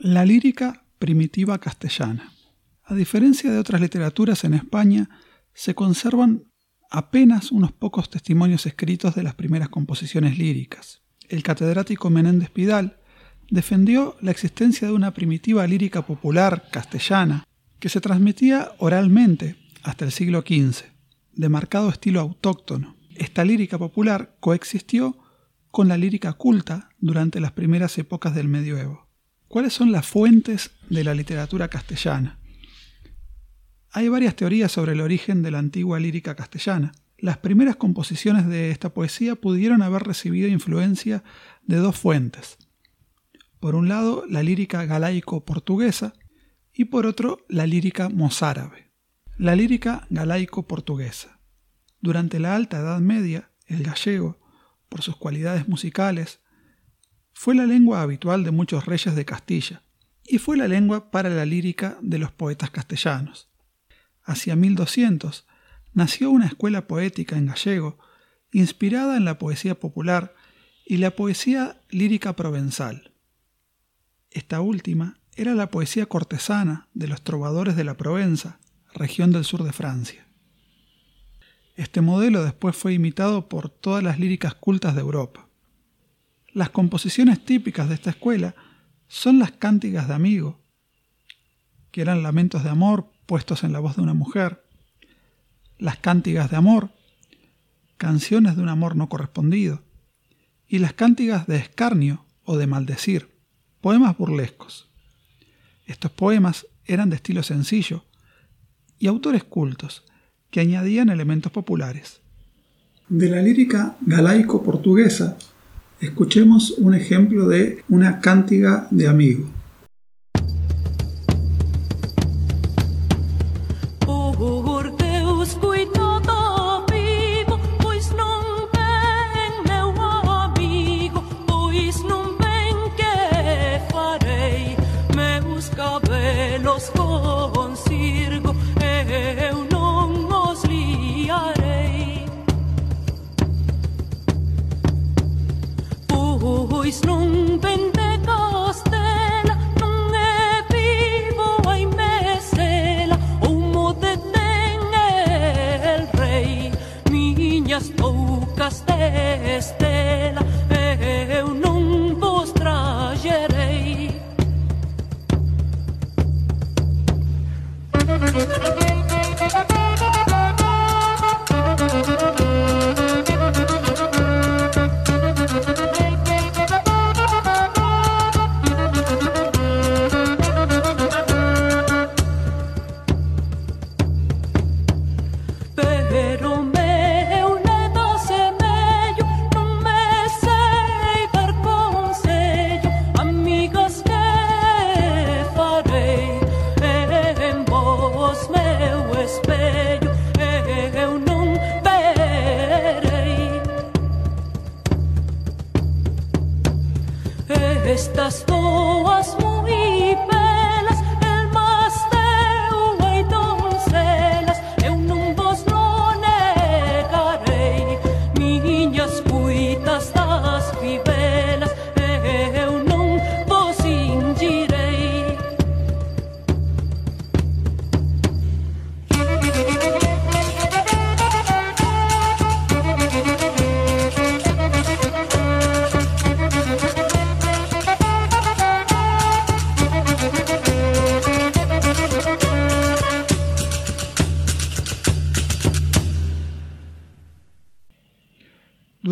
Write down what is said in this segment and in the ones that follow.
La lírica primitiva castellana. A diferencia de otras literaturas en España, se conservan apenas unos pocos testimonios escritos de las primeras composiciones líricas. El catedrático Menéndez Pidal defendió la existencia de una primitiva lírica popular castellana que se transmitía oralmente hasta el siglo XV, de marcado estilo autóctono. Esta lírica popular coexistió con la lírica culta durante las primeras épocas del medioevo. ¿Cuáles son las fuentes de la literatura castellana? Hay varias teorías sobre el origen de la antigua lírica castellana. Las primeras composiciones de esta poesía pudieron haber recibido influencia de dos fuentes. Por un lado, la lírica galaico-portuguesa y por otro, la lírica mozárabe. La lírica galaico-portuguesa. Durante la Alta Edad Media, el gallego, por sus cualidades musicales, fue la lengua habitual de muchos reyes de Castilla y fue la lengua para la lírica de los poetas castellanos. Hacia 1200 nació una escuela poética en gallego inspirada en la poesía popular y la poesía lírica provenzal. Esta última era la poesía cortesana de los trovadores de la Provenza, región del sur de Francia. Este modelo después fue imitado por todas las líricas cultas de Europa. Las composiciones típicas de esta escuela son las cántigas de amigo, que eran lamentos de amor puestos en la voz de una mujer, las cántigas de amor, canciones de un amor no correspondido, y las cántigas de escarnio o de maldecir, poemas burlescos. Estos poemas eran de estilo sencillo y autores cultos, que añadían elementos populares. De la lírica galaico-portuguesa, escuchemos un ejemplo de una cántiga de amigo. las bocas este estas dos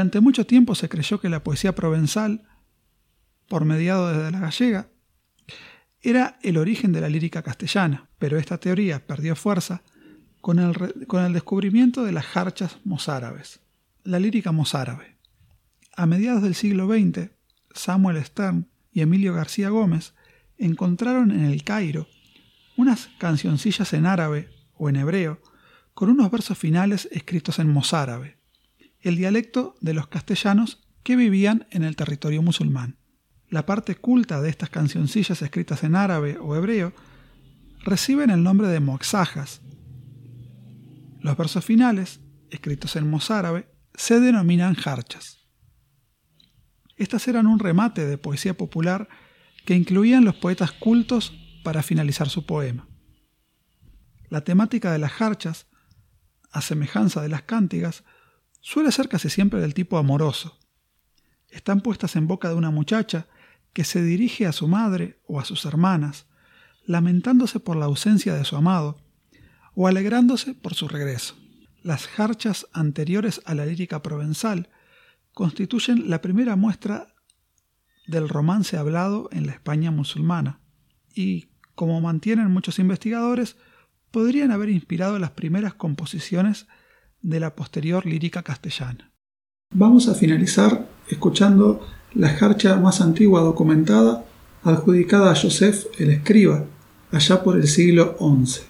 Durante mucho tiempo se creyó que la poesía provenzal, por mediado desde la gallega, era el origen de la lírica castellana, pero esta teoría perdió fuerza con el, con el descubrimiento de las jarchas mozárabes, la lírica mozárabe. A mediados del siglo XX, Samuel Stern y Emilio García Gómez encontraron en el Cairo unas cancioncillas en árabe o en hebreo con unos versos finales escritos en mozárabe el dialecto de los castellanos que vivían en el territorio musulmán. La parte culta de estas cancioncillas escritas en árabe o hebreo reciben el nombre de moxajas. Los versos finales, escritos en mozárabe, se denominan jarchas. Estas eran un remate de poesía popular que incluían los poetas cultos para finalizar su poema. La temática de las jarchas, a semejanza de las cántigas, suele ser casi siempre del tipo amoroso. Están puestas en boca de una muchacha que se dirige a su madre o a sus hermanas, lamentándose por la ausencia de su amado o alegrándose por su regreso. Las jarchas anteriores a la lírica provenzal constituyen la primera muestra del romance hablado en la España musulmana y, como mantienen muchos investigadores, podrían haber inspirado las primeras composiciones de la posterior lírica castellana. Vamos a finalizar escuchando la jarcha más antigua documentada adjudicada a Joseph el escriba, allá por el siglo XI.